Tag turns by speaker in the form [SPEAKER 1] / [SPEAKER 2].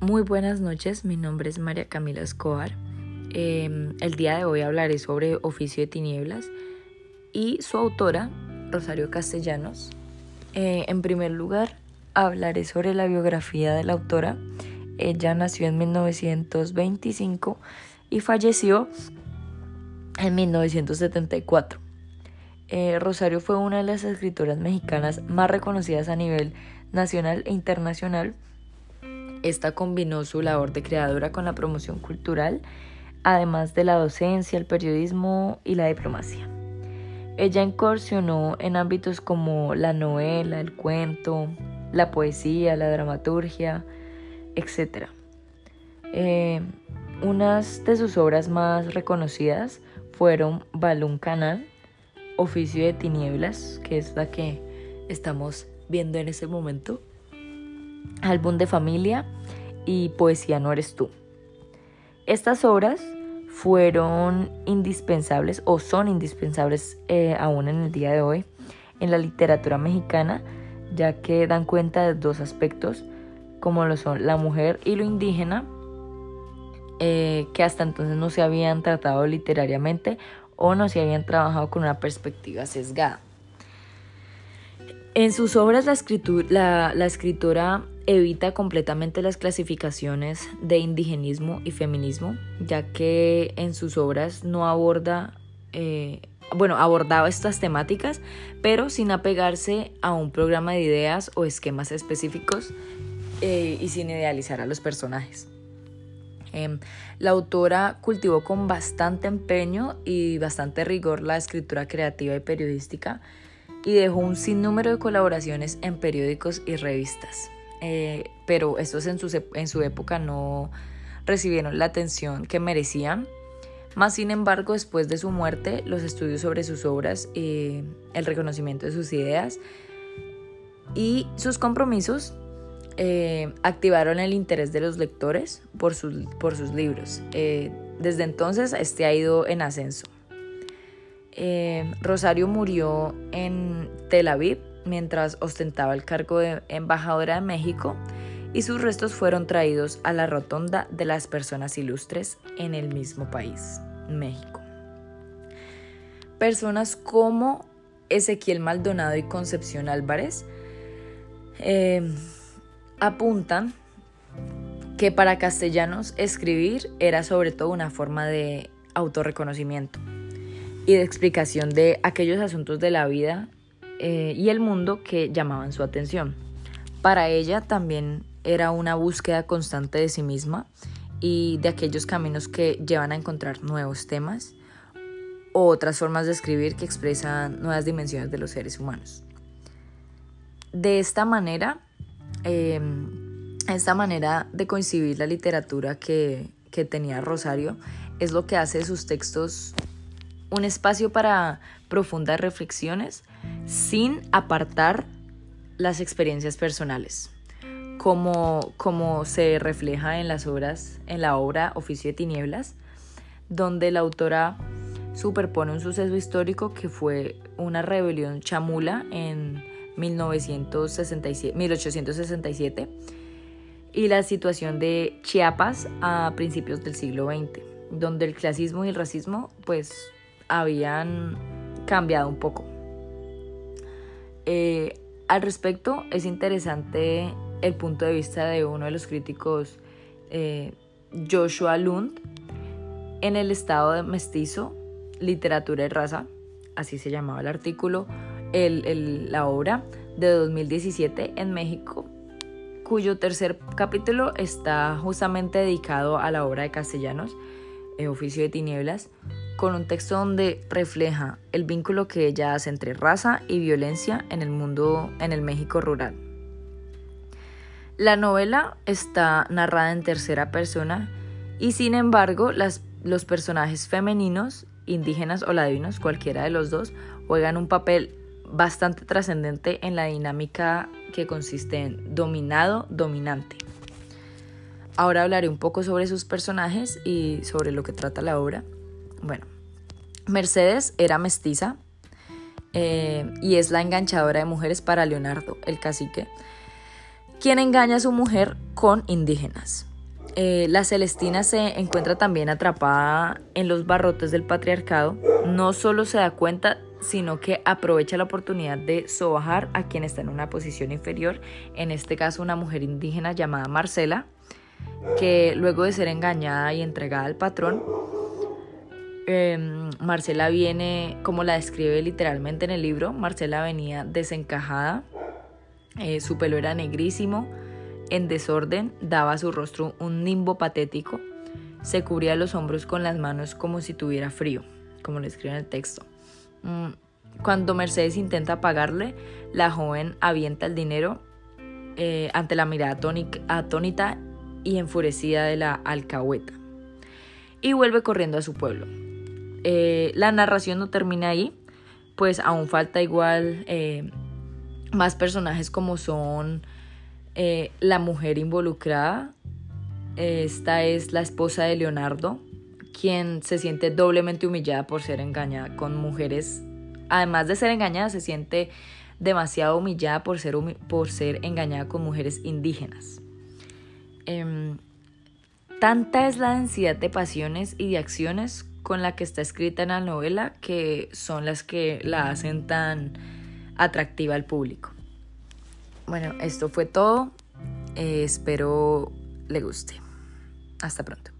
[SPEAKER 1] buenas noches, mi nombre es María Camila Escobar. Em, el día de hoy hablaré sobre Oficio de Tinieblas y su autora, Rosario Castellanos. Eh, en primer lugar, hablaré sobre la biografía de la autora. Ella nació en 1925 y falleció en 1974. Eh, Rosario fue una de las escritoras mexicanas más reconocidas a nivel nacional e internacional esta combinó su labor de creadora con la promoción cultural, además de la docencia, el periodismo y la diplomacia. Ella incursionó en ámbitos como la novela, el cuento, la poesía, la dramaturgia, etc. Eh, unas de sus obras más reconocidas fueron Balún Canal, Oficio de Tinieblas, que es la que estamos viendo en ese momento, álbum de familia y Poesía no eres tú. Estas obras fueron indispensables o son indispensables eh, aún en el día de hoy en la literatura mexicana, ya que dan cuenta de dos aspectos, como lo son la mujer y lo indígena, eh, que hasta entonces no se habían tratado literariamente o no se habían trabajado con una perspectiva sesgada. En sus obras la, la, escritora evita completamente las clasificaciones de indigenismo y feminismo, ya que en sus obras no aborda, eh, bueno, abordaba estas temáticas, pero sin apegarse a un programa de ideas o esquemas específicos eh, y sin idealizar a los personajes. Em, la autora cultivó con bastante empeño y bastante rigor la escritura creativa y periodística, y dejó un sinnúmero de colaboraciones en periódicos y revistas. Eh, pero estos en su, en su época no recibieron la atención que merecían. Más sin embargo, después de su muerte, los estudios sobre sus obras, y el reconocimiento de sus ideas y sus compromisos eh, activaron el interés de los lectores por sus, por sus libros. Eh, desde entonces, este ha ido en ascenso. Eh, Rosario murió en Tel Aviv mientras ostentaba el cargo de embajadora de México y sus restos fueron traídos a la rotonda de las personas ilustres en el mismo país, México. Personas como Ezequiel Maldonado y Concepción Álvarez eh, apuntan que para castellanos escribir era sobre todo una forma de autorreconocimiento y de explicación de aquellos asuntos de la vida eh, y el mundo que llamaban su atención. Para ella también era una búsqueda constante de sí misma y de aquellos caminos que llevan a encontrar nuevos temas o otras formas de escribir que expresan nuevas dimensiones de los seres humanos. De esta manera, em, esta manera de coincidir la literatura que, que tenía Rosario es lo que hace sus textos un espacio para profundas reflexiones sin apartar las experiencias personales, como, como se refleja en las obras, en la obra Oficio de Tinieblas, donde la autora superpone un suceso histórico que fue una rebelión chamula en 1967, 1867 y la situación de Chiapas a principios del siglo XX, donde el clasismo y el racismo pues habían cambiado un poco. Eh, al respecto, es interesante el punto de vista de uno de los críticos, eh, Joshua Lund, en el estado de mestizo, literatura y raza, así se llamaba el artículo, la obra de 2017 en México, cuyo tercer capítulo está justamente dedicado a la obra de Castellanos, el Oficio de Tinieblas, con un texto donde refleja el vínculo que ella hace entre raza y violencia en el mundo, en el México rural. La novela está narrada en tercera persona y sin embargo los personajes femeninos, indígenas o ladinos, cualquiera de los dos, juegan un papel bastante trascendente en la dinámica que consiste en dominado-dominante. Ahora hablaré un poco sobre sus personajes y sobre lo que trata la obra. Bueno, Mercedes era mestiza eh, y es la enganchadora de mujeres para Leonardo, el cacique, quien engaña a su mujer con indígenas. Eh, la Celestina se encuentra también atrapada en los barrotes del patriarcado. No solo se da cuenta, sino que aprovecha la oportunidad de sobajar a quien está en una posición inferior, en este caso una mujer indígena llamada Marcela, que luego de ser engañada y entregada al patrón, em, Marcela viene, como la describe literalmente en el libro, Marcela venía desencajada, eh, su pelo era negrísimo, en desorden, daba a su rostro un nimbo patético, se cubría los hombros con las manos como si tuviera frío, como lo escribe en el texto. Mm, cuando Mercedes intenta pagarle, la joven avienta el dinero eh, ante la mirada atónita y enfurecida de la alcahueta y vuelve corriendo a su pueblo. Eh, la narración no termina ahí, pues aún falta igual eh, más personajes como son eh, la mujer involucrada. Esta es la esposa de Leonardo, quien se siente doblemente humillada por ser engañada con mujeres. Además de ser engañada, se siente demasiado humillada por ser, por ser engañada con mujeres indígenas. Em, tanta es la densidad de pasiones y de acciones con la que está escrita en la novela que son las que la hacen tan atractiva al público. Bueno, esto fue todo. Eh, espero le guste. Hasta pronto.